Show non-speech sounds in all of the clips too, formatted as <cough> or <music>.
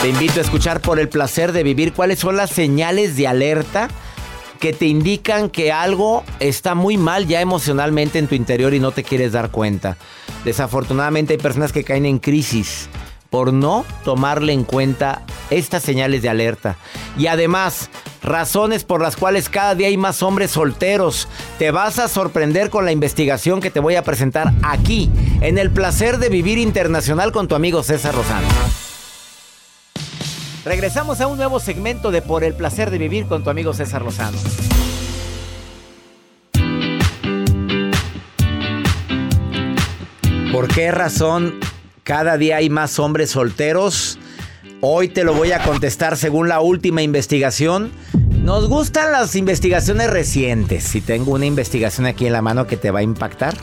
Te invito a escuchar por el placer de vivir cuáles son las señales de alerta que te indican que algo está muy mal ya emocionalmente en tu interior y no te quieres dar cuenta. Desafortunadamente hay personas que caen en crisis por no tomarle en cuenta estas señales de alerta. Y además, razones por las cuales cada día hay más hombres solteros. Te vas a sorprender con la investigación que te voy a presentar aquí, en el placer de vivir internacional con tu amigo César Rosano. Regresamos a un nuevo segmento de Por el placer de vivir con tu amigo César Lozano. ¿Por qué razón cada día hay más hombres solteros? Hoy te lo voy a contestar según la última investigación. Nos gustan las investigaciones recientes. Y tengo una investigación aquí en la mano que te va a impactar.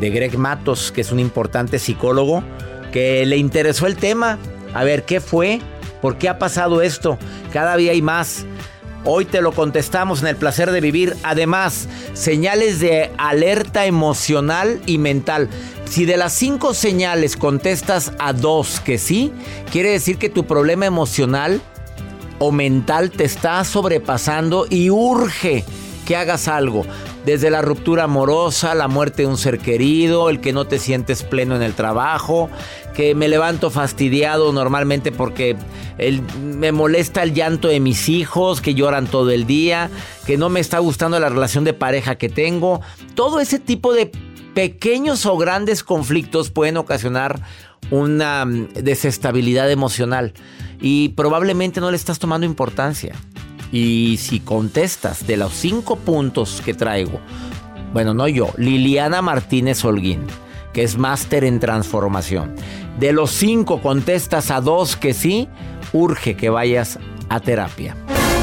De Greg Matos, que es un importante psicólogo, que le interesó el tema. A ver, ¿qué fue? ¿Por qué ha pasado esto? Cada día hay más. Hoy te lo contestamos en el placer de vivir. Además, señales de alerta emocional y mental. Si de las cinco señales contestas a dos que sí, quiere decir que tu problema emocional o mental te está sobrepasando y urge que hagas algo. Desde la ruptura amorosa, la muerte de un ser querido, el que no te sientes pleno en el trabajo, que me levanto fastidiado normalmente porque me molesta el llanto de mis hijos, que lloran todo el día, que no me está gustando la relación de pareja que tengo. Todo ese tipo de pequeños o grandes conflictos pueden ocasionar una mm, desestabilidad emocional y probablemente no le estás tomando importancia. Y si contestas de los cinco puntos que traigo, bueno, no yo, Liliana Martínez Holguín, que es máster en transformación. De los cinco contestas a dos que sí, urge que vayas a terapia,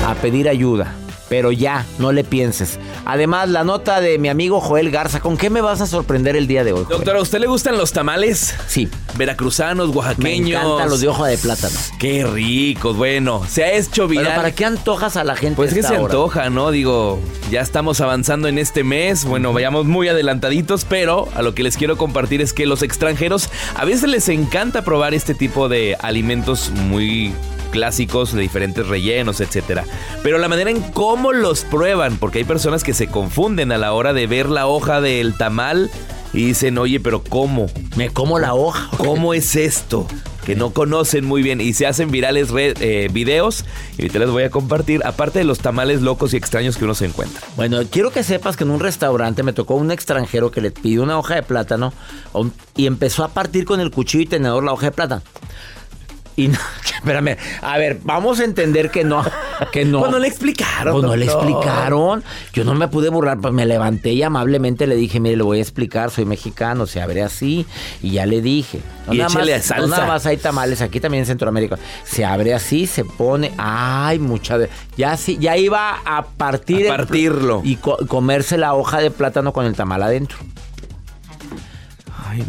a pedir ayuda. Pero ya, no le pienses. Además, la nota de mi amigo Joel Garza, ¿con qué me vas a sorprender el día de hoy? Joel? Doctor, ¿a usted le gustan los tamales? Sí, Veracruzanos, me oaxaqueños. encantan los de hoja de plátano. Qué ricos, bueno. Se ha hecho viral. Pero ¿para qué antojas a la gente? Pues que se hora? antoja, ¿no? Digo, ya estamos avanzando en este mes. Bueno, vayamos muy adelantaditos, pero a lo que les quiero compartir es que los extranjeros a veces les encanta probar este tipo de alimentos muy clásicos de diferentes rellenos, etcétera. Pero la manera en cómo los prueban, porque hay personas que se confunden a la hora de ver la hoja del tamal y dicen, "Oye, pero ¿cómo? Me como la hoja. ¿Cómo es esto?" Que no conocen muy bien y se hacen virales eh, videos y ahorita les voy a compartir, aparte de los tamales locos y extraños que uno se encuentra. Bueno, quiero que sepas que en un restaurante me tocó un extranjero que le pidió una hoja de plátano un- y empezó a partir con el cuchillo y tenedor la hoja de plátano. Y no, <laughs> espérame, a ver, vamos a entender que no, que no. Pues no le explicaron, Pues no le explicaron. Yo no me pude burlar, pues me levanté y amablemente le dije, mire, le voy a explicar, soy mexicano, se abre así. Y ya le dije. No Y nada más- salsa. no nada más hay tamales, aquí también en Centroamérica. Se abre así, se pone, ay, mucha de... Ya sí, ya iba a partir... A el- partirlo. y co- comerse la hoja de plátano con el tamal adentro.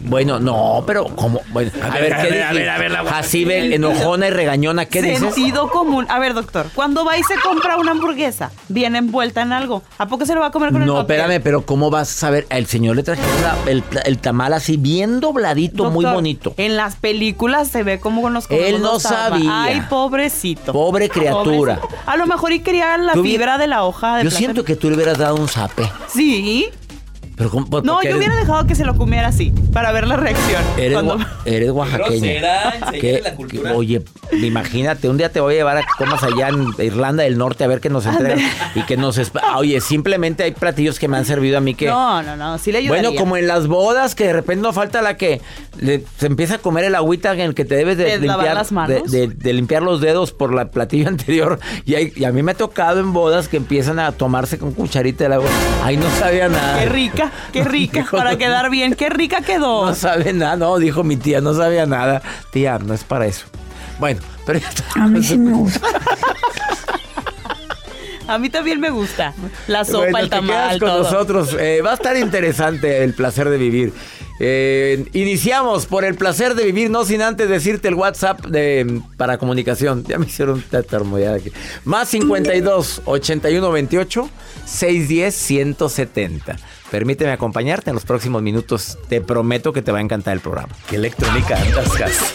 Bueno, no, pero como bueno, a, ver, a ¿qué ver, a ver, a ver, la Jacibe, enojona y regañona, ¿qué dices? Sentido común. A ver, doctor, cuando va y se compra una hamburguesa, viene envuelta en algo. ¿A poco se lo va a comer con el No, espérame, pero ¿cómo vas a saber? El señor le trajeron la- el, el tamal así bien dobladito, muy bonito. En las películas se ve como nos Él no sabía. Ay, pobrecito. Pobre criatura. Pobrecito. A lo mejor y quería la fibra de la hoja de Yo plátano. siento que tú le hubieras dado un zape. Sí. Pero ¿cómo- por- No, yo eres- hubiera dejado que se lo comiera así, para ver la reacción. Eres, Cuando- gua- <laughs> eres oaxaqueña. grosera, enséñale ¿Qué- la cultura. qué- oye, imagínate, un día te voy a llevar a que comas allá en Irlanda del Norte a ver qué nos entregan y que nos... Ah, Oye, simplemente hay platillos que me han servido a mí que... No, no, no, sí le ayudaría. Bueno, como en las bodas, que de repente no falta la que le- se empieza a comer el agüita en el que te debes de, ¿De limpiar, las manos? De, de- de limpiar los dedos por la platillo <laughs> anterior. Y, hay- y a mí me ha tocado en bodas que empiezan a tomarse con cucharita el agua. Ay, no sabía nada. Qué rica, qué rica, Dijo, para quedar bien. Qué rica quedó. No sabe nada, no, dijo mi tía, no sabía nada. Tía, no es para eso. Bueno, pero ya está. A mí sí me gusta. A mí también me gusta. La sopa, Bueno, el te tamal, con todo. nosotros. Eh, va a estar interesante el placer de vivir. Eh, iniciamos por el placer de vivir, no sin antes decirte el WhatsApp de, para comunicación. Ya me hicieron tatarmoyada aquí. Más 52 81 28 610 170. Permíteme acompañarte en los próximos minutos. Te prometo que te va a encantar el programa. Qué electrónica andas, Gas.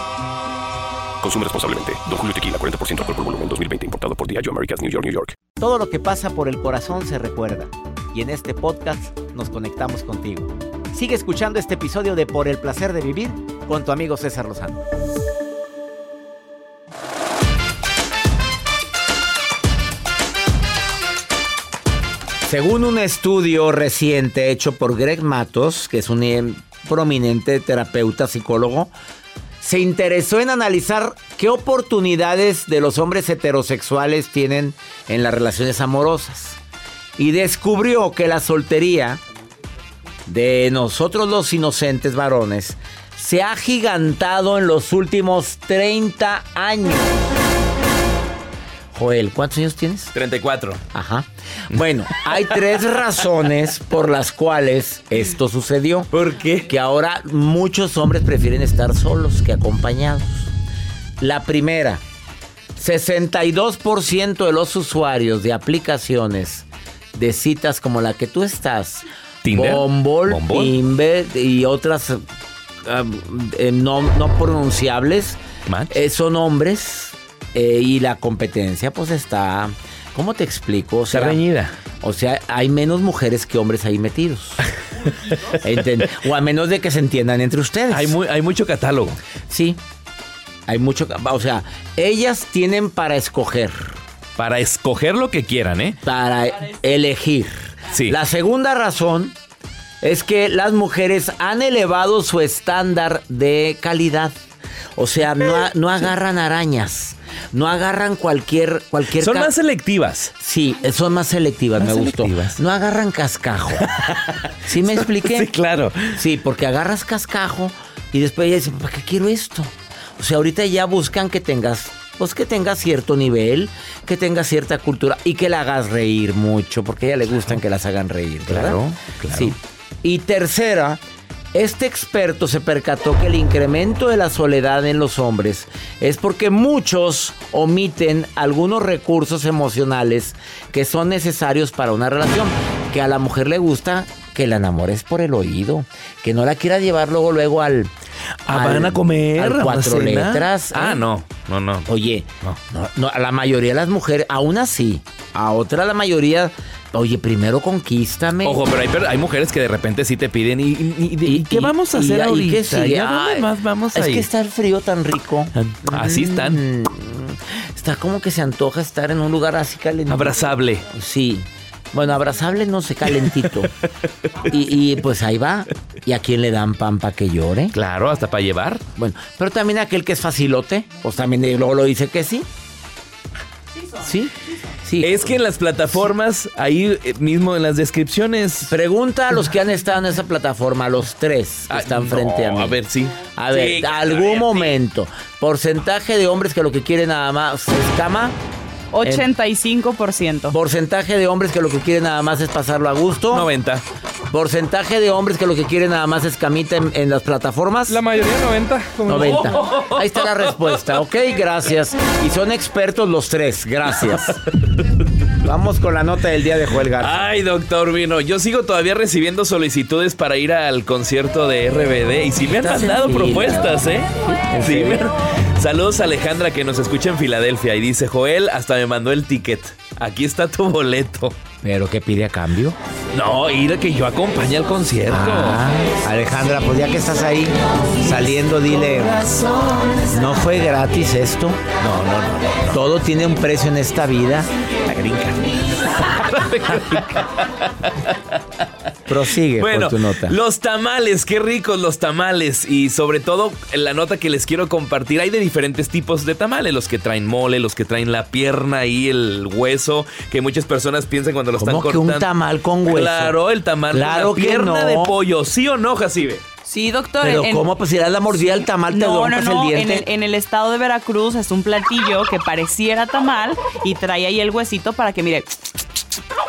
Consume responsablemente. Don Julio Tequila, 40% alcohol por volumen, 2020. Importado por Diageo Americas, New York, New York. Todo lo que pasa por el corazón se recuerda. Y en este podcast nos conectamos contigo. Sigue escuchando este episodio de Por el placer de vivir con tu amigo César Lozano. Según un estudio reciente hecho por Greg Matos, que es un eh, prominente terapeuta psicólogo, se interesó en analizar qué oportunidades de los hombres heterosexuales tienen en las relaciones amorosas. Y descubrió que la soltería de nosotros los inocentes varones se ha gigantado en los últimos 30 años. Joel, ¿cuántos años tienes? 34. Ajá. Bueno, hay tres razones por las cuales esto sucedió. ¿Por qué? Que ahora muchos hombres prefieren estar solos que acompañados. La primera, 62% de los usuarios de aplicaciones de citas como la que tú estás, Tinder, Bumble, Bumble. Tinder y otras ah, eh, no, no pronunciables, eh, son hombres eh, y la competencia pues está, ¿cómo te explico? O Está sea, reñida. o sea, hay menos mujeres que hombres ahí metidos. O a menos de que se entiendan entre ustedes. Hay, muy, hay mucho catálogo. Sí. Hay mucho. O sea, ellas tienen para escoger, Para escoger lo que quieran, ¿eh? para elegir. Sí. La segunda razón es que las mujeres han elevado su estándar de calidad. O sea, no, no agarran arañas. No agarran cualquier. cualquier Son más selectivas. Sí, son más selectivas, Más me gustó. No agarran cascajo. <laughs> ¿Sí me expliqué? Sí, claro. Sí, porque agarras cascajo y después ella dice, ¿para qué quiero esto? O sea, ahorita ya buscan que tengas, pues que tengas cierto nivel, que tengas cierta cultura y que la hagas reír mucho, porque a ella le gustan que las hagan reír, ¿verdad? Claro, claro. Sí. Y tercera, este experto se percató que el incremento de la soledad en los hombres es porque muchos omiten algunos recursos emocionales que son necesarios para una relación, que a la mujer le gusta que la enamores por el oído, que no la quiera llevar luego luego al Ah, al- ¿Van a comer? al ¿A la cuatro letras. Ah, ¿eh? no, no, no. Oye, No. no, no, a la mayoría de las mujeres, aún así, a otra la mayoría, oye, primero conquístame. Ojo, pero hay, mujeres que de repente sí te piden y, y- y- y ¿qué vamos a hacer ahorita? qué sigue? ¿Y a dónde más vamos a Es ir? que está el frío tan rico. Así están. Mm, Está como que se antoja estar en un lugar así calentito. Abrazable. Sí. Bueno, abrazable no sé, calentito. <laughs> y, y, pues ahí va. ¿Y a quién le dan pan para que llore? Claro, hasta para llevar. Bueno, pero también aquel que es facilote, pues también de- luego lo dice que sí. Sí, sí. Es que en las plataformas, ahí eh, mismo en las descripciones. Pregunta a los que han estado en esa plataforma, los tres que Ah, están frente a mí. A ver, sí. A ver, algún momento, porcentaje de hombres que lo que quieren nada más es cama, 85%. porcentaje de hombres que lo que quieren nada más es pasarlo a gusto, 90. porcentaje de hombres que lo que quieren nada más es camita en, en las plataformas. La mayoría 90. como- 90. Ahí está la respuesta, ok, gracias. Y son expertos los tres, gracias. <laughs> Vamos con la nota del día de Joel Garza. Ay, doctor Vino, yo sigo todavía recibiendo solicitudes para ir al concierto de RBD y si me han mandado propuestas, ¿eh? ¿En Sí, me- Saludos a Alejandra que nos escucha en Filadelfia y dice, Joel, hasta me mandó el ticket. Aquí está tu boleto. ¿Pero qué pide a cambio? No, ir a que yo acompañe al concierto. Ah, Alejandra, pues ya que estás ahí saliendo, dile, ¿no fue gratis esto? No, no, no, no. Todo tiene un precio en esta vida. <laughs> Prosigue Bueno, tu nota. los tamales, qué ricos los tamales. Y sobre todo, en la nota que les quiero compartir, hay de diferentes tipos de tamales. Los que traen mole, los que traen la pierna y el hueso, que muchas personas piensan cuando lo están ¿Cómo que cortando. un tamal con hueso? Claro, el tamal Claro con la que pierna no. de pollo. ¿Sí o no, Jacibe? Sí, doctor. Pero en- ¿cómo? Pues si das la mordida al tamal, te no, no, rompas no. el En diente. el, en el estado de Veracruz es un platillo que pareciera tamal y trae ahí el huesito para que, mire,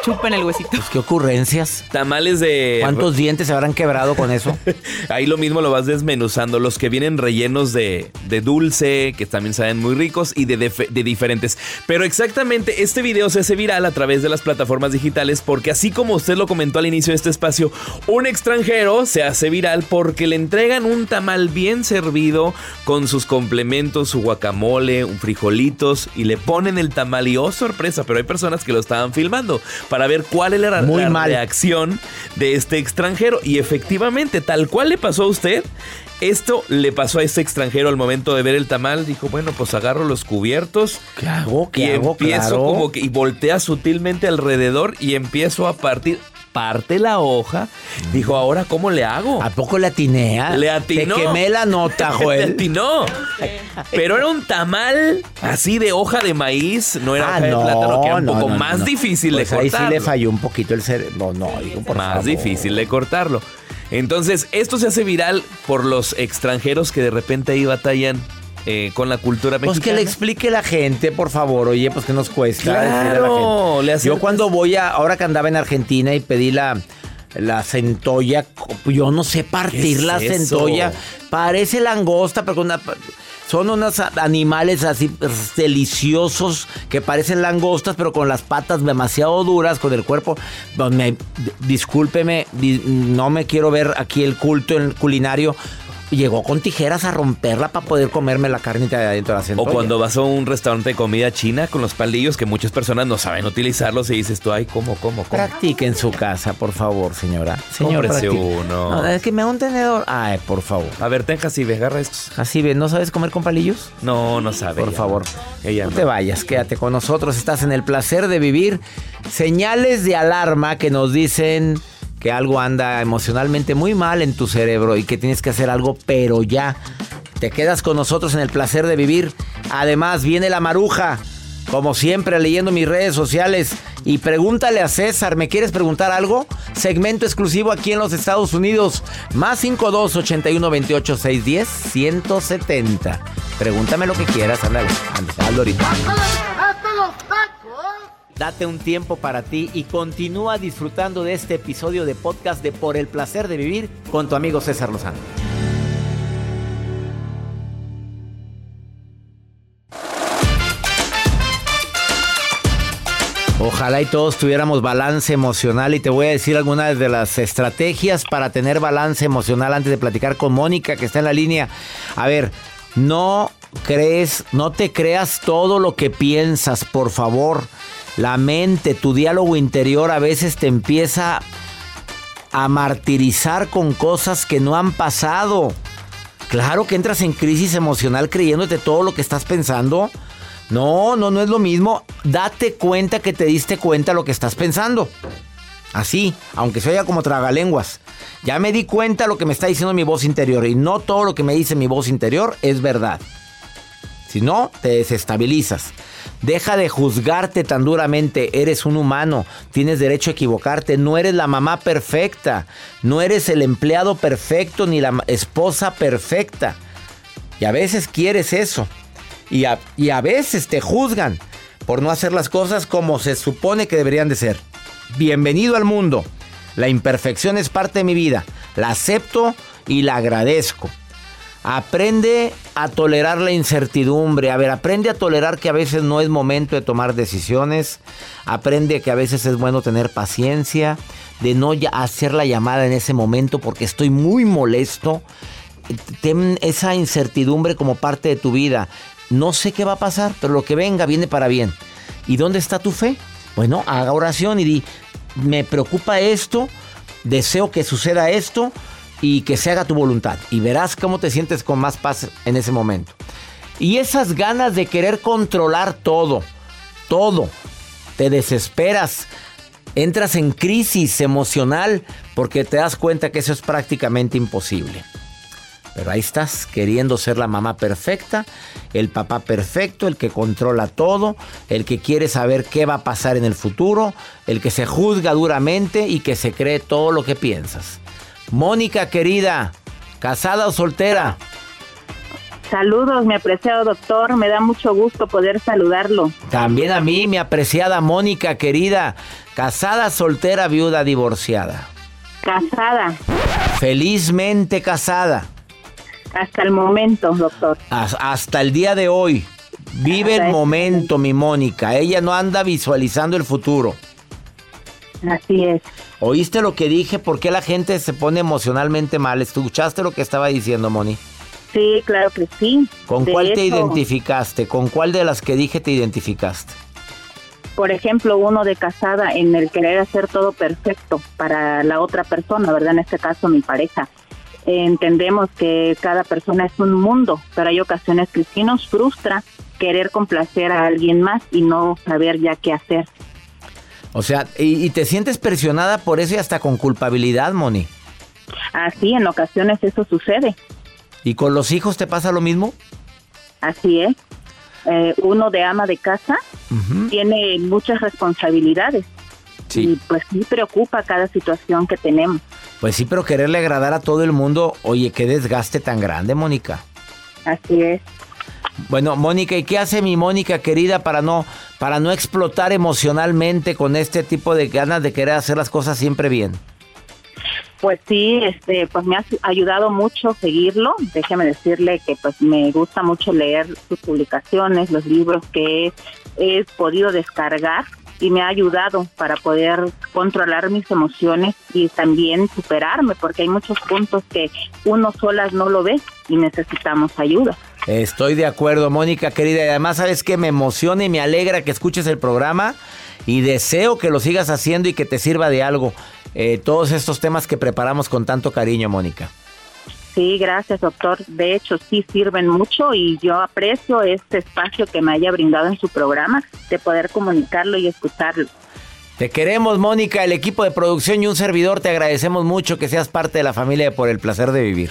chupen el huesito. Pues qué ocurrencias. Tamales de... ¿Cuántos dientes se habrán quebrado con eso? <laughs> Ahí lo mismo lo vas desmenuzando. Los que vienen rellenos de, de dulce, que también saben muy ricos, y de, def- de diferentes. Pero exactamente, este video se hace viral a través de las plataformas digitales porque así como usted lo comentó al inicio de este espacio, un extranjero se hace viral porque le entregan un tamal bien servido con sus complementos, su guacamole, un frijolitos, y le ponen el tamal y oh sorpresa, pero hay personas que lo estaban filmando para ver cuál era la, Muy la mal. reacción de este extranjero. Y efectivamente, tal cual le pasó a usted, esto le pasó a este extranjero al momento de ver el tamal. Dijo, bueno, pues agarro los cubiertos. ¿Qué hago? Y ¿Qué hago? empiezo Claro. como que, y voltea sutilmente alrededor y empiezo a partir. Parte la hoja. Dijo, ahora, ¿cómo le hago? ¿A poco le atiné? ah? Le atinó. Te quemé la nota, <laughs> Le Joel. atinó. Pero era un tamal así de hoja de maíz, no era Ah, hoja de no, plátano, que era un no, poco no, más no. difícil Pues de ahí sí le falló un poquito el cerebro. No, digo, por más favor. difícil de cortarlo. Entonces, esto se hace viral por los extranjeros que de repente ahí batallan eh, con la cultura Pues mexicana. que le explique la gente, por favor. Oye, pues que nos cuesta. Claro, a la gente. Yo cuando voy a, ahora que andaba en Argentina y pedí la, la centolla, yo no sé partir ¿Qué es la eso? centolla. Parece langosta, pero con una- son unos animales así pues, deliciosos que parecen langostas, pero con las patas demasiado duras, con el cuerpo. Pues, me- discúlpeme, di- no me quiero ver aquí el culto en el culinario. Llegó con tijeras a romperla para poder comerme la carnita de adentro de la O centolla. cuando vas a un restaurante de comida china con los palillos que muchas personas no saben utilizarlos y dices tú, ay, ¿cómo, cómo, cómo? Practique en su casa, por favor, señora. Señor, uno. No, es que me da un tenedor. Ay, por favor. A ver, ten Jacibe, agarra estos. Así ve, ¿no sabes comer con palillos? No, no sabe. Por ella. favor. Ella no no. te vayas, quédate con nosotros. Estás en el placer de vivir. Señales de alarma que nos dicen que algo anda emocionalmente muy mal en tu cerebro y que tienes que hacer algo, pero ya. Te quedas con nosotros en el placer de vivir. Además, viene la maruja. Como siempre, leyendo mis redes sociales. Y pregúntale a César, ¿me quieres preguntar algo? Segmento exclusivo aquí en los Estados Unidos. Más 52 81 28 610 170. Pregúntame lo que quieras, ándale. ándale, ahorita. Date un tiempo para ti y continúa disfrutando de este episodio de podcast de Por el placer de vivir con tu amigo César Lozano. Ojalá y todos tuviéramos balance emocional y te voy a decir algunas de las estrategias para tener balance emocional antes de platicar con Mónica que está en la línea. A ver, no crees, no te creas todo lo que piensas, por favor. La mente, tu diálogo interior a veces te empieza a martirizar con cosas que no han pasado. Claro que entras en crisis emocional creyéndote todo lo que estás pensando. No, no, no es lo mismo. Date cuenta que te diste cuenta lo que estás pensando. Así, aunque se oiga como tragalenguas. Ya me di cuenta lo que me está diciendo mi voz interior y no todo lo que me dice mi voz interior es verdad. Si no, te desestabilizas. Deja de juzgarte tan duramente. Eres un humano. Tienes derecho a equivocarte. No eres la mamá perfecta. No eres el empleado perfecto ni la esposa perfecta. Y a veces quieres eso. Y a, veces te juzgan por no hacer las cosas como se supone que deberían de ser. Bienvenido al mundo. La imperfección es parte de mi vida. La acepto y la agradezco. Aprende a tolerar la incertidumbre. A ver, aprende a tolerar que a veces no es momento de tomar decisiones. Aprende que a veces es bueno tener paciencia. De no hacer la llamada en ese momento porque estoy muy molesto. Ten esa incertidumbre como parte de tu vida. No sé qué va a pasar, pero lo que venga viene para bien. ¿Y dónde está tu fe? Bueno, haga oración y di, me preocupa esto, deseo que suceda esto y que se haga tu voluntad. Y verás cómo te sientes con más paz en ese momento. Y esas ganas de querer controlar todo, todo, te desesperas, entras en crisis emocional porque te das cuenta que eso es prácticamente imposible. Pero ahí estás, queriendo ser la mamá perfecta, el papá perfecto, el que controla todo, el que quiere saber qué va a pasar en el futuro, el que se juzga duramente y que se cree todo lo que piensas. Mónica querida, ¿casada o soltera? Saludos, mi apreciado doctor. Me da mucho gusto poder saludarlo. También a mí, mi apreciada Mónica querida. ¿Casada, soltera, viuda, divorciada? Casada. Felizmente casada. Hasta el momento, doctor. Hasta el día de hoy. Vive el momento, mi Mónica. Ella no anda visualizando el futuro. Así es. ¿Oíste lo que dije? ¿Por qué la gente se pone emocionalmente mal? ¿Escuchaste lo que estaba diciendo, Moni? Sí, claro que sí. ¿Con cuál te identificaste? ¿Con cuál de las que dije te identificaste? Por ejemplo, uno de casada en el querer hacer todo perfecto para la otra persona, ¿verdad? En este caso, mi pareja. entendemos que cada persona es un mundo, pero hay ocasiones que sí nos frustra querer complacer a alguien más y no saber ya qué hacer. O sea, y, te sientes presionada por eso y hasta con culpabilidad, Moni. Así, en ocasiones eso sucede. ¿Y con los hijos te pasa lo mismo? Así es. Eh, uno de ama de casa tiene muchas responsabilidades. Sí. Y pues sí preocupa cada situación que tenemos. Pues sí, pero quererle agradar a todo el mundo, oye, qué desgaste tan grande, Mónica. Así es. Bueno, Mónica, ¿y qué hace mi Mónica querida para no para no explotar emocionalmente con este tipo de ganas de querer hacer las cosas siempre bien? Pues sí, este, pues me ha ayudado mucho seguirlo. Déjeme decirle que pues me gusta mucho leer sus publicaciones, los libros que he podido descargar y me ha ayudado para poder controlar mis emociones y también superarme, porque hay muchos puntos que uno solas no lo ve y necesitamos ayuda. Estoy de acuerdo, Mónica querida. Y además, sabes que me emociona y me alegra que escuches el programa y deseo que lo sigas haciendo y que te sirva de algo eh, todos estos temas que preparamos con tanto cariño, Mónica. Sí, gracias, doctor. De hecho, sí sirven mucho y yo aprecio este espacio que me haya brindado en su programa de poder comunicarlo y escucharlo. Te queremos, Mónica, el equipo de producción y un servidor. Te agradecemos mucho que seas parte de la familia por el placer de vivir.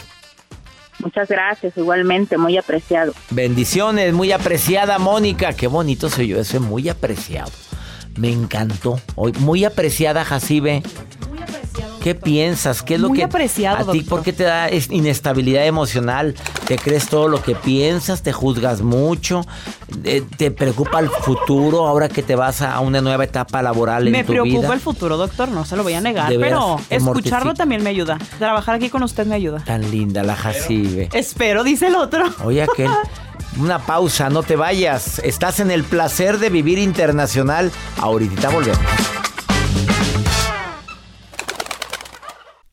Muchas gracias, igualmente, muy apreciado. Bendiciones, muy apreciada, Mónica. Qué bonito soy yo, eso es muy apreciado. Me encantó. Muy apreciada, Jacibe. ¿Qué piensas? ¿Qué es lo Muy que apreciado, a ti por qué te da inestabilidad emocional? ¿Te crees todo lo que piensas? ¿Te juzgas mucho? Eh, ¿Te preocupa el futuro ahora que te vas a una nueva etapa laboral en me tu vida? Me preocupa el futuro, doctor, no se lo voy a negar, pero escucharlo también me ayuda. Trabajar aquí con usted me ayuda. Tan linda la Jacibe. Espero, dice el otro. Oye, aquel <laughs> una pausa, no te vayas. Estás en el placer de vivir internacional. Ahorita volvemos.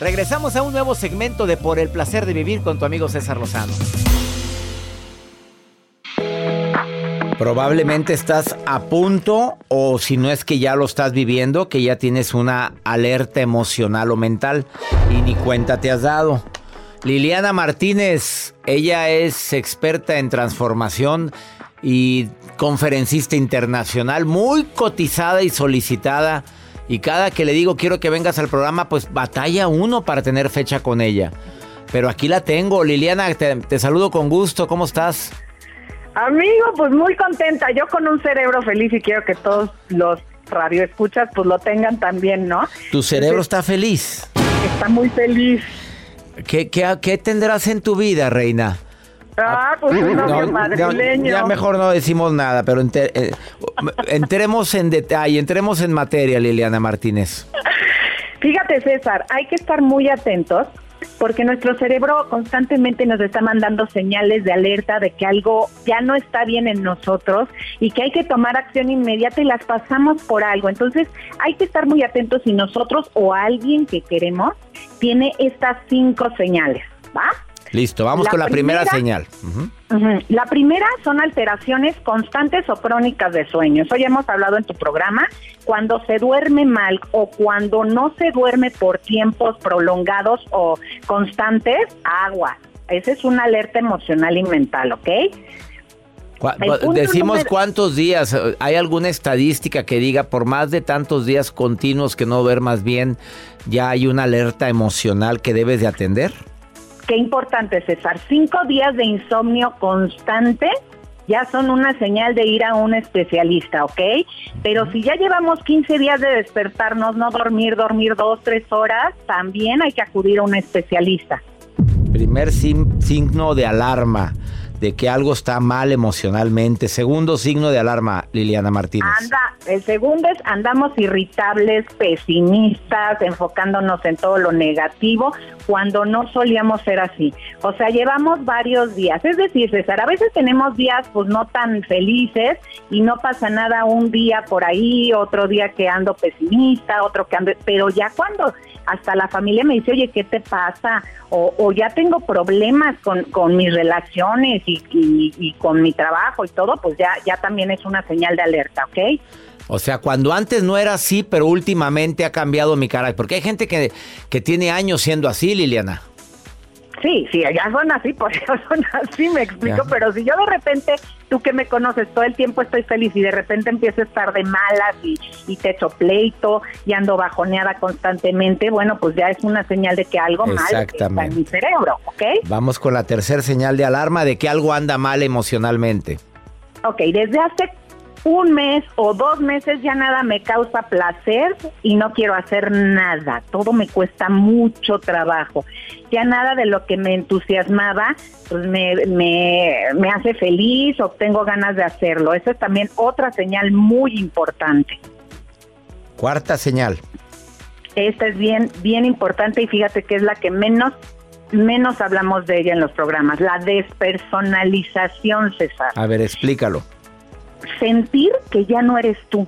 Regresamos a un nuevo segmento de Por el placer de vivir con tu amigo César Lozano. Probablemente estás a punto, o si no es que ya lo estás viviendo, que ya tienes una alerta emocional o mental y ni cuenta te has dado. Liliana Martínez, ella es experta en transformación y conferencista internacional, muy cotizada y solicitada. Y cada que le digo quiero que vengas al programa, pues batalla uno para tener fecha con ella. Pero aquí la tengo. Liliana, te, te saludo con gusto. ¿Cómo estás? Amigo, pues muy contenta. Yo con un cerebro feliz y quiero que todos los radioescuchas pues lo tengan también, ¿no? Tu cerebro está feliz. Está muy feliz. ¿Qué, qué, qué tendrás en tu vida, reina? Ah, pues un novio No, madrileño. ya, ya mejor no decimos nada, pero eh, entremos en detalle, entremos en materia, Liliana Martínez. Fíjate, César, hay que estar muy atentos porque nuestro cerebro constantemente nos está mandando señales de alerta de que algo ya no está bien en nosotros y que hay que tomar acción inmediata y las pasamos por algo. Entonces, hay que estar muy atentos si nosotros o alguien que queremos tiene estas cinco señales, ¿va? Listo, vamos La con la primera, primera- señal. La primera son alteraciones constantes o crónicas de sueño. Eso ya hemos hablado en tu programa. Cuando se duerme mal o cuando no se duerme por tiempos prolongados o constantes, agua. Esa es una alerta emocional y mental, ¿ok? Decimos número- cuántos días. ¿Hay alguna estadística que diga por más de tantos días continuos que no duermas bien, ya hay una alerta emocional que debes de atender? Qué importante, César. Cinco días de insomnio constante ya son una señal de ir a un especialista, ¿ok? Pero si ya llevamos 15 días de despertarnos, no dormir, dormir dos, tres horas, también hay que acudir a un especialista. Primer signo de alarma de que algo está mal emocionalmente. Segundo signo de alarma, Liliana Martínez. Anda, el segundo es andamos irritables, pesimistas, enfocándonos en todo lo negativo, cuando no solíamos ser así. O sea, llevamos varios días. Es decir, César, a veces tenemos días pues no tan felices y no pasa nada un día por ahí, otro día que ando pesimista, otro que ando... Pero ya cuando hasta la familia me dice, oye, ¿qué te pasa? O, o ya tengo problemas con, con mis relaciones y, y- y con mi trabajo y todo, pues ya, ya también es una señal de alerta, ¿ok? O sea, cuando antes no era así, pero últimamente ha cambiado mi carácter. Porque hay gente que, que tiene años siendo así, Liliana. Sí, sí, ya son así, por eso son así, me explico, Ya. pero si yo de repente, tú que me conoces, todo el tiempo estoy feliz y de repente empiezo a estar de malas y, y te echo pleito y ando bajoneada constantemente, bueno, pues ya es una señal de que algo mal está en mi cerebro, ¿ok? Vamos con la tercera señal de alarma de que algo anda mal emocionalmente. Ok, desde hace un mes o dos meses ya nada me causa placer y no quiero hacer nada. Todo me cuesta mucho trabajo. Ya nada de lo que me entusiasmaba pues me, me, me hace feliz o tengo ganas de hacerlo. Esa es también otra señal muy importante. Cuarta señal. Esta es bien, bien importante y fíjate que es la que menos, menos hablamos de ella en los programas. La despersonalización, César. A ver, explícalo. Sentir que ya no eres tú,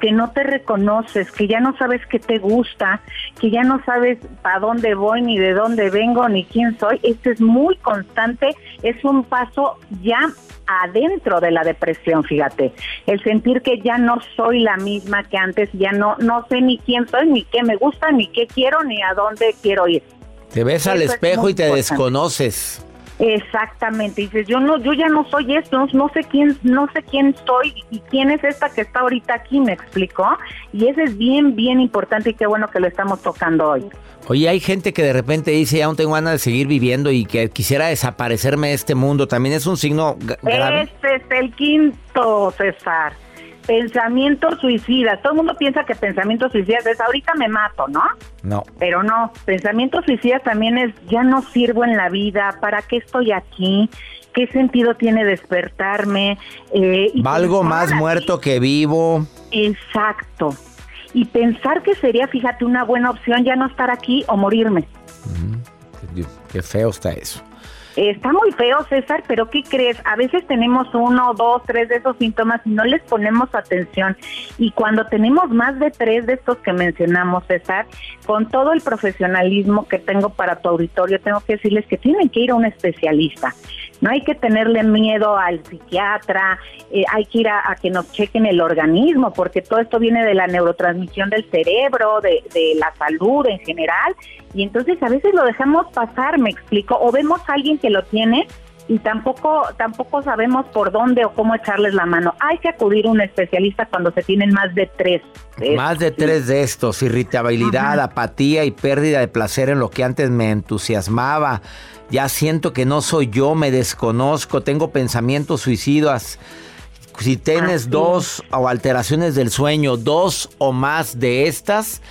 que no te reconoces, que ya no sabes qué te gusta, que ya no sabes para dónde voy, ni de dónde vengo, ni quién soy. Esto es muy constante, es un paso ya adentro de la depresión, fíjate. El sentir que ya no soy la misma que antes, ya no, no sé ni quién soy, ni qué me gusta, ni qué quiero, ni a dónde quiero ir. Te ves al Eso espejo y te importante. desconoces. Exactamente, dices, yo no, yo ya no soy esto, no, sé quién, no sé quién soy y quién es esta que está ahorita aquí, me explicó, y eso es bien, bien importante y qué bueno que lo estamos tocando hoy. Oye, hay gente que de repente dice, ya no tengo ganas de seguir viviendo y que quisiera desaparecerme de este mundo. También es un signo grave. Este es el quinto, César. Pensamientos suicidas. Todo el mundo piensa que pensamientos suicidas es ahorita me mato, ¿no? No. Pero no, pensamientos suicidas también es ya no sirvo en la vida, ¿para qué estoy aquí? ¿Qué sentido tiene despertarme? Eh, y Valgo más así- muerto que vivo. Exacto. Y pensar que sería, fíjate, una buena opción ya no estar aquí o morirme. Qué feo está eso. Está muy feo, César, pero ¿qué crees? A veces tenemos uno, dos, tres de esos síntomas y no les ponemos atención. Y cuando tenemos más de tres de estos que mencionamos, César, con todo el profesionalismo que tengo para tu auditorio, tengo que decirles que tienen que ir a un especialista. No hay que tenerle miedo al psiquiatra, eh, hay que ir a, a que nos chequen el organismo, porque todo esto viene de la neurotransmisión del cerebro, de, de la salud en general, y entonces a veces lo dejamos pasar, me explico, o vemos a alguien que lo tiene y tampoco tampoco sabemos por dónde o cómo echarles la mano. Hay que acudir a un especialista cuando se tienen más de tres. de Más de tres de estos, irritabilidad, apatía y pérdida de placer en lo que antes me entusiasmaba. Ya siento que no soy yo, me desconozco, tengo pensamientos suicidas. Si tienes dos o alteraciones del sueño, dos o más de estas,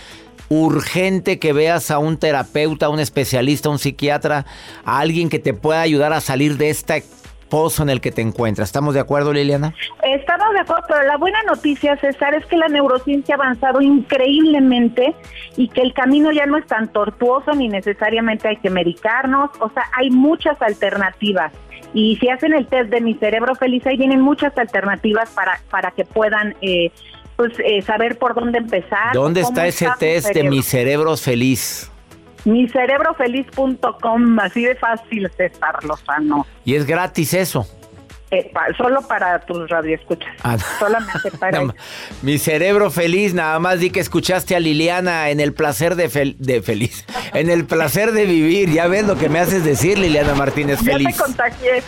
urgente que veas a un terapeuta, a un especialista, a un psiquiatra, a alguien que te pueda ayudar a salir de este pozo en el que te encuentras. ¿Estamos de acuerdo, Liliana? Estamos de acuerdo, pero la buena noticia, César, es que la neurociencia ha avanzado increíblemente y que el camino ya no es tan tortuoso ni necesariamente hay que medicarnos, o sea, hay muchas alternativas. Y si hacen el test de mi cerebro feliz, ahí vienen muchas alternativas para, para que puedan eh, pues, eh, saber por dónde empezar. ¿Dónde está ese test de mi cerebro feliz? Micerebrofeliz.com, así de fácil, César Lozano. Y es gratis eso. Eh, pa- solo para tus radioescuchas. Ah, Solamente <laughs> para no, Mi cerebro feliz, nada más di que escuchaste a Liliana en el placer de, fel- de feliz. <laughs> En el placer de vivir. Ya ves lo que me haces decir, Liliana Martínez Ya feliz. te contagié.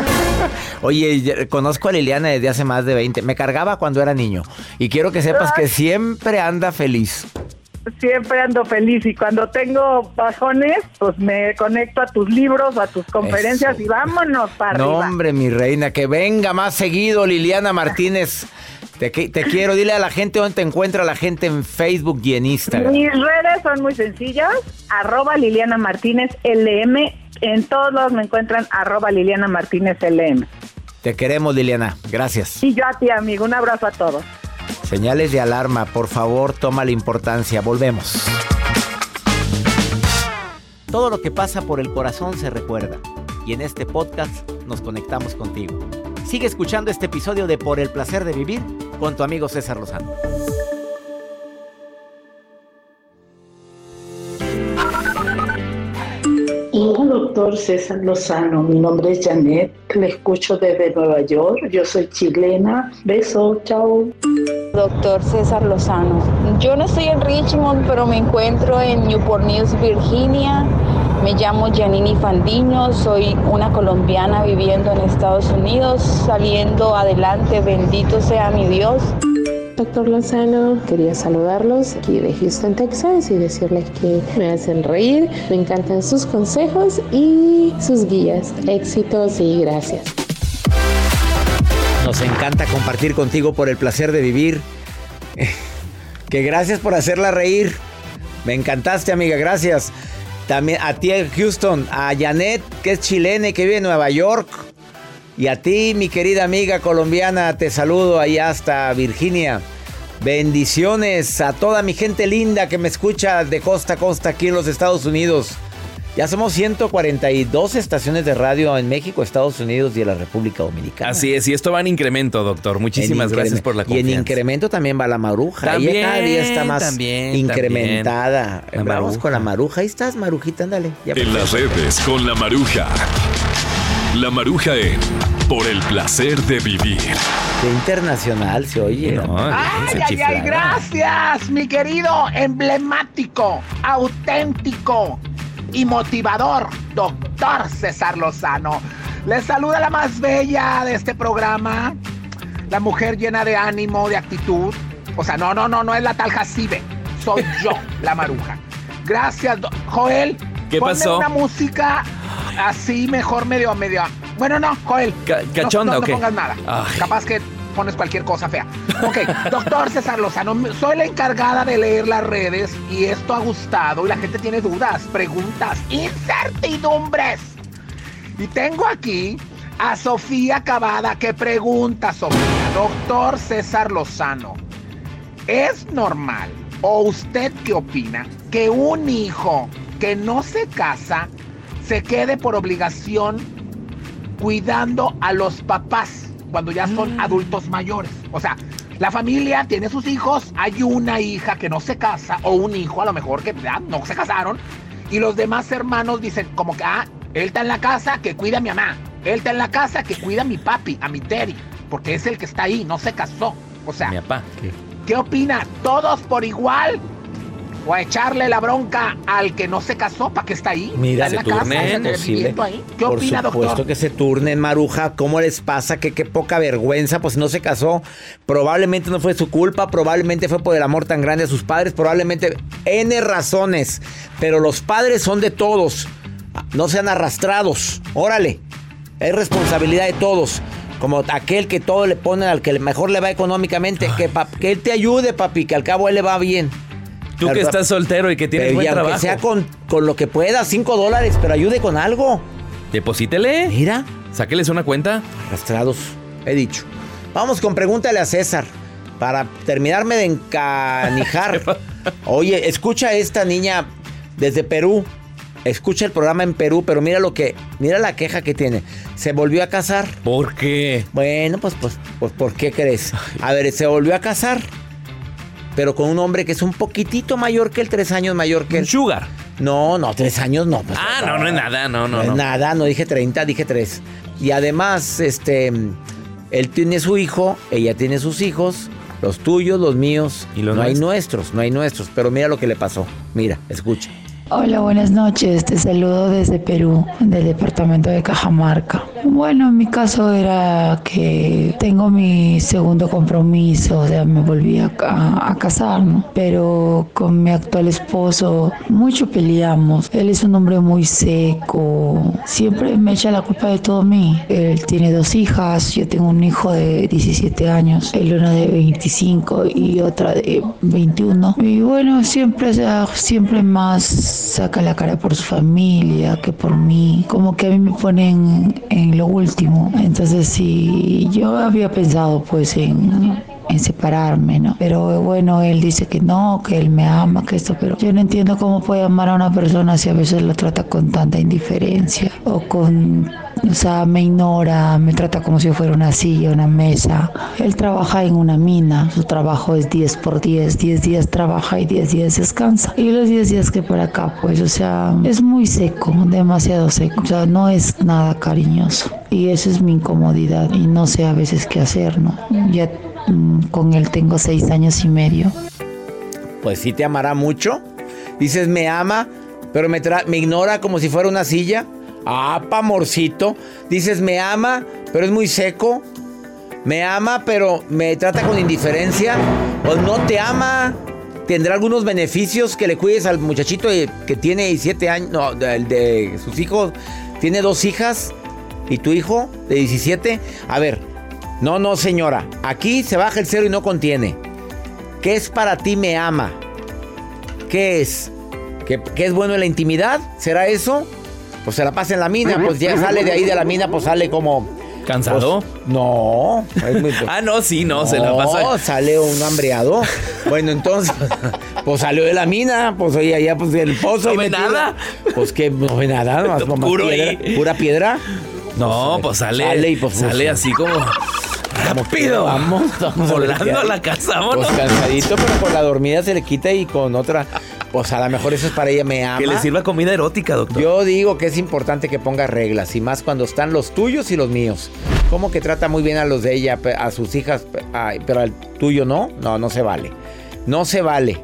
<laughs> Oye, ya- conozco a Liliana desde hace más de 20. Me cargaba cuando era niño. Y quiero que sepas que siempre anda feliz. Siempre ando feliz y cuando tengo bajones, pues me conecto a tus libros, a tus conferencias y vámonos para No, arriba. hombre, mi reina, que venga más seguido, Liliana Martínez. Te, te quiero, dile a la gente dónde te encuentra la gente en Facebook y en Instagram. Mis redes son muy sencillas, arroba Liliana Martínez LM, en todos lados me encuentran arroba Liliana Martínez LM. Te queremos, Liliana. Gracias. Y yo a ti, amigo, un abrazo a todos. Señales de alarma, por favor, toma la importancia. Volvemos. Todo lo que pasa por el corazón se recuerda. Y en este podcast nos conectamos contigo. Sigue escuchando este episodio de Por el placer de vivir con tu amigo César Lozano. Hola, doctor César Lozano. Mi nombre es Janet. Le escucho desde Nueva York. Yo soy chilena. Beso, chao. Doctor César Lozano. Yo no estoy en Richmond, pero me encuentro en Newport News, Virginia. Me llamo Janini Fandiño, soy una colombiana viviendo en Estados Unidos, saliendo adelante, bendito sea mi Dios. Doctor Lozano, quería saludarlos aquí de Houston, Texas y decirles que me hacen reír, me encantan sus consejos y sus guías. Éxitos y gracias. Nos encanta compartir contigo por el placer de vivir. <laughs> Que gracias por hacerla reír. Me encantaste, amiga, gracias. También a ti, Houston, a Janet, que es chilena y que vive en Nueva York. Y a ti, mi querida amiga colombiana, te saludo allá hasta Virginia. Bendiciones a toda mi gente linda que me escucha de costa a costa aquí en los Estados Unidos. Ya somos 142 estaciones de radio en México, Estados Unidos y en la República Dominicana. Así es, y esto va en incremento, doctor. Muchísimas gracias por la Y confianza. en incremento también va la maruja. También, Ella cada día está más también, incrementada. también. Vamos maruja. con la maruja. Ahí estás, marujita, ándale. Ya En las redes con la maruja. La maruja en Por el placer de vivir. Qué internacional se oye. Ay, ay, ay, gracias, mi querido emblemático, auténtico y motivador, doctor César Lozano. Les saluda la más bella de este programa, la mujer llena de ánimo, de actitud. O sea, no, no, no, no es la tal Jacibe, soy yo, la maruja. Gracias, Joel. ¿Qué ponme pasó? una música así, mejor medio, medio. Bueno, no, Joel. Ca- ¿cachonda no, o no pongas nada. Ay. Capaz que pones cualquier cosa fea. Ok, doctor César Lozano, soy la encargada de leer las redes y esto ha gustado y la gente tiene dudas, preguntas, incertidumbres. Y tengo aquí a Sofía Cavada que pregunta, Sofía, doctor César Lozano, ¿es normal o usted qué opina que un hijo que no se casa se quede por obligación cuidando a los papás cuando ya son adultos mayores. O sea, la familia tiene sus hijos, hay una hija que no se casa o un hijo a lo mejor que ya no se casaron y los demás hermanos dicen como que, ah, él está en la casa que cuida a mi mamá, él está en la casa que cuida a mi papi, a mi Terry, porque es el que está ahí, no se casó. O sea, Mi papá. ¿Qué opina? ¿Todos por igual? ¿O a echarle la bronca al que no se casó para que está ahí? Mira, está se turnen. ¿Qué Por opina, supuesto doctor? que se turnen, Maruja. ¿Cómo les pasa? Que qué poca vergüenza, pues no se casó. Probablemente no fue su culpa, probablemente fue por el amor tan grande a sus padres, probablemente N razones. Pero los padres son de todos. No sean arrastrados. Órale. Es responsabilidad de todos. Como aquel que todo le pone al que mejor le va económicamente. Que él te ayude, papi, que al cabo él le va bien. Tú que estás soltero y que tienes Pero buen y aunque trabajo. sea con, con lo que pueda, 5 dólares, pero ayude con algo. Deposítele. Mira. Sáqueles una cuenta. Arrastrados, he dicho. Vamos con pregúntale a César. Para terminarme de encanijar. <laughs> Oye, escucha a esta niña desde Perú. Escucha el programa en Perú, pero mira lo que, mira la queja que tiene. Se volvió a casar. ¿Por qué? Bueno, pues, pues, pues, ¿por qué crees? A ver, se volvió a casar, pero con un hombre que es un poquitito mayor que él, tres años mayor que él. Sugar. No, no, tres años no. pues, Ah, no, no es nada, no, no, no es nada, no dije 30, dije 3. Y además, este, él tiene su hijo, ella tiene sus hijos, los tuyos, los míos. ¿Y los no hay nuestros, no hay nuestros. Pero mira lo que le pasó. Mira, escucha. Hola, buenas noches. Te saludo desde Perú, del departamento de Cajamarca. Bueno, en mi caso era que tengo mi segundo compromiso, o sea, me volví a, ca- a casar, ¿no? Pero con mi actual esposo mucho peleamos. Él es un hombre muy seco, siempre me echa la culpa de todo a mí. Él tiene dos hijas, yo tengo un hijo de 17 años, él una de 25 y otra de 21. Y bueno, siempre, o siempre más saca la cara por su familia que por mí. Como que a mí me ponen en lo último. Entonces sí, yo había pensado pues en en separarme, ¿no? Pero bueno, él dice que no, que él me ama, que esto, pero yo no entiendo cómo puede amar a una persona si a veces lo trata con tanta indiferencia o con, o sea, me ignora, me trata como si fuera una silla, una mesa. Él trabaja en una mina, su trabajo es 10 por 10, 10 días trabaja y 10 días descansa. Y los 10 días que por acá, pues, o sea, es muy seco, demasiado seco, o sea, no es nada cariñoso. Y esa es mi incomodidad y no sé a veces qué hacer, ¿no? Ya con él tengo seis años y medio. Pues sí te amará mucho. Dices, me ama, pero me, me ignora como si fuera una silla. Ah, pa' amorcito. Dices, me ama, pero es muy seco. Me ama, pero me trata con indiferencia. O no te ama. Tendrá algunos beneficios que le cuides al muchachito que tiene 17 años. No, el de sus hijos. Tiene dos hijas. ¿Y tu hijo de 17? A ver, no, no, señora. Aquí se baja el cero y no contiene. ¿Qué es para ti me ama? ¿Qué es? ¿Que, que es bueno en la intimidad? ¿Será eso? Pues se la pasa en la mina, pues ya sale de ahí de la mina, pues sale como... ¿Cansado? pues, no. es muy- Ah, no, sí, no, se la pasa. No, sale un hambreado. Bueno, entonces, <laughs> Pues salió de la mina, pues oye, allá pues el pozo. No y ve metido. nada. Pues que no ve nada, nomás <laughs> nomás Puro piedra, ahí. pura piedra. No, pues sale. Sale y pues, sale pues, así como. Rápido. Vamos, <laughs> vamos Volando a la casa, vámonos. Pues cansadito, pero con la dormida se le quita y con otra. Pues a lo mejor eso es para ella, me ama. Que le sirva comida erótica, doctor. Yo digo que es importante que ponga reglas y más cuando están los tuyos y los míos. ¿Cómo que trata muy bien a los de ella, a sus hijas, pero al tuyo no? No, no se vale. No se vale.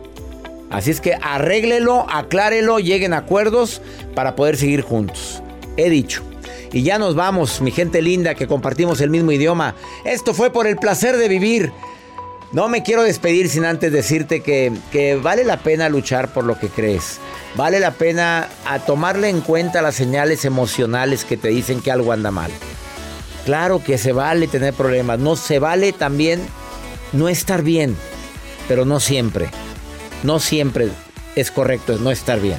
Así es que arréglelo, aclárelo, lleguen a acuerdos para poder seguir juntos. He dicho. Y ya nos vamos, mi gente linda, que compartimos el mismo idioma. Esto fue por el placer de vivir. No me quiero despedir sin antes decirte que, que vale la pena luchar por lo que crees. Vale la pena a tomarle en cuenta las señales emocionales que te dicen que algo anda mal. Claro que se vale tener problemas. No se vale también no estar bien. Pero no siempre. No siempre es correcto no estar bien.